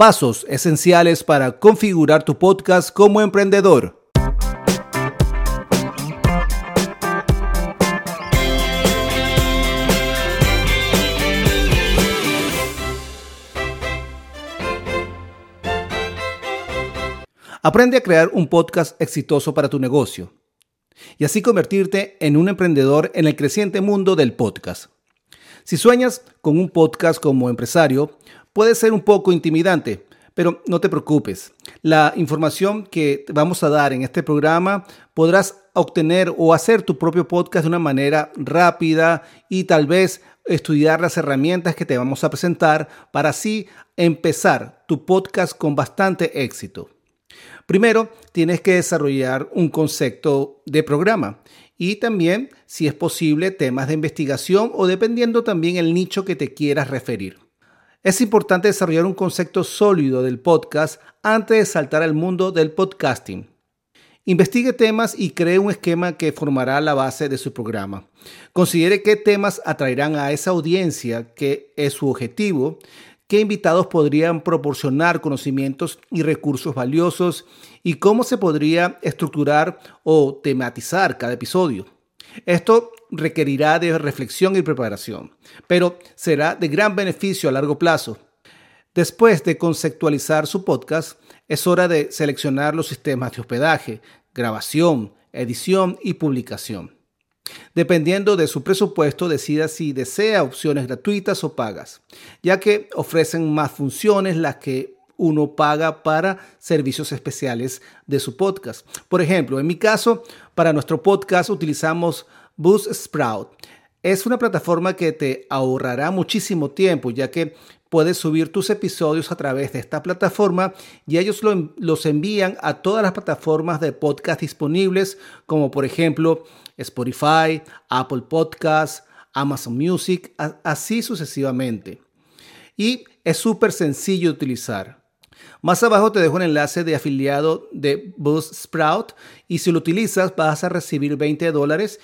Pasos esenciales para configurar tu podcast como emprendedor. Aprende a crear un podcast exitoso para tu negocio y así convertirte en un emprendedor en el creciente mundo del podcast. Si sueñas con un podcast como empresario, puede ser un poco intimidante, pero no te preocupes. La información que vamos a dar en este programa podrás obtener o hacer tu propio podcast de una manera rápida y tal vez estudiar las herramientas que te vamos a presentar para así empezar tu podcast con bastante éxito. Primero, tienes que desarrollar un concepto de programa y también, si es posible, temas de investigación o dependiendo también el nicho que te quieras referir. Es importante desarrollar un concepto sólido del podcast antes de saltar al mundo del podcasting. Investigue temas y cree un esquema que formará la base de su programa. Considere qué temas atraerán a esa audiencia que es su objetivo qué invitados podrían proporcionar conocimientos y recursos valiosos y cómo se podría estructurar o tematizar cada episodio. Esto requerirá de reflexión y preparación, pero será de gran beneficio a largo plazo. Después de conceptualizar su podcast, es hora de seleccionar los sistemas de hospedaje, grabación, edición y publicación. Dependiendo de su presupuesto, decida si desea opciones gratuitas o pagas, ya que ofrecen más funciones las que uno paga para servicios especiales de su podcast. Por ejemplo, en mi caso, para nuestro podcast utilizamos Buzzsprout. Es una plataforma que te ahorrará muchísimo tiempo, ya que puedes subir tus episodios a través de esta plataforma y ellos los envían a todas las plataformas de podcast disponibles, como por ejemplo Spotify, Apple Podcasts, Amazon Music, así sucesivamente. Y es súper sencillo de utilizar. Más abajo te dejo un enlace de afiliado de Buzzsprout y si lo utilizas vas a recibir 20 dólares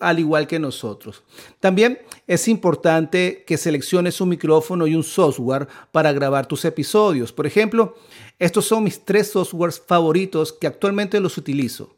al igual que nosotros. También es importante que selecciones un micrófono y un software para grabar tus episodios. Por ejemplo, estos son mis tres softwares favoritos que actualmente los utilizo.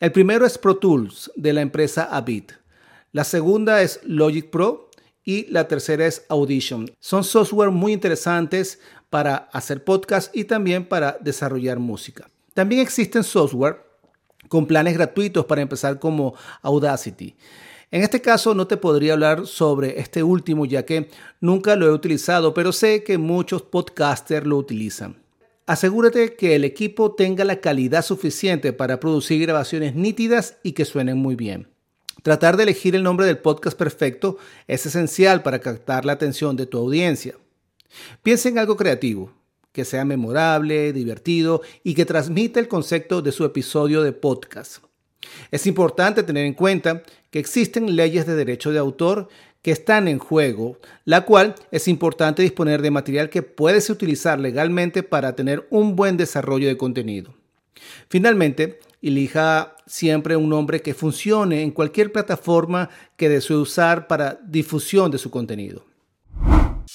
El primero es Pro Tools de la empresa Avid. La segunda es Logic Pro y la tercera es Audition. Son software muy interesantes para hacer podcast y también para desarrollar música. También existen software con planes gratuitos para empezar como Audacity. En este caso no te podría hablar sobre este último ya que nunca lo he utilizado, pero sé que muchos podcasters lo utilizan. Asegúrate que el equipo tenga la calidad suficiente para producir grabaciones nítidas y que suenen muy bien. Tratar de elegir el nombre del podcast perfecto es esencial para captar la atención de tu audiencia. Piensa en algo creativo, que sea memorable, divertido y que transmita el concepto de su episodio de podcast. Es importante tener en cuenta que existen leyes de derecho de autor que están en juego, la cual es importante disponer de material que puedes utilizar legalmente para tener un buen desarrollo de contenido. Finalmente, elija siempre un nombre que funcione en cualquier plataforma que desee usar para difusión de su contenido.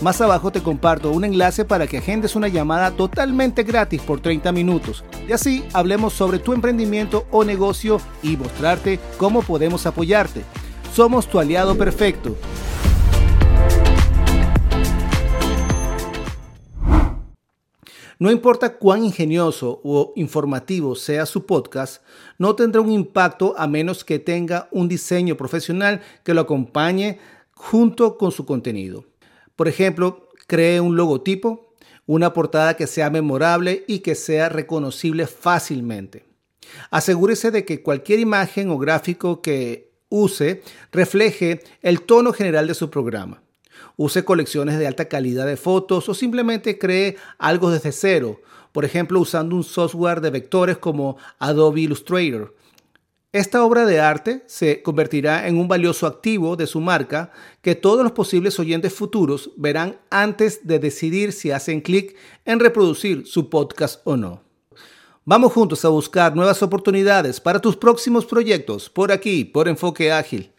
Más abajo te comparto un enlace para que agendes una llamada totalmente gratis por 30 minutos y así hablemos sobre tu emprendimiento o negocio y mostrarte cómo podemos apoyarte. Somos tu aliado perfecto. No importa cuán ingenioso o informativo sea su podcast, no tendrá un impacto a menos que tenga un diseño profesional que lo acompañe junto con su contenido. Por ejemplo, cree un logotipo, una portada que sea memorable y que sea reconocible fácilmente. Asegúrese de que cualquier imagen o gráfico que use refleje el tono general de su programa use colecciones de alta calidad de fotos o simplemente cree algo desde cero. por ejemplo usando un software de vectores como Adobe Illustrator. Esta obra de arte se convertirá en un valioso activo de su marca que todos los posibles oyentes futuros verán antes de decidir si hacen clic en reproducir su podcast o no. Vamos juntos a buscar nuevas oportunidades para tus próximos proyectos por aquí, por Enfoque Ágil.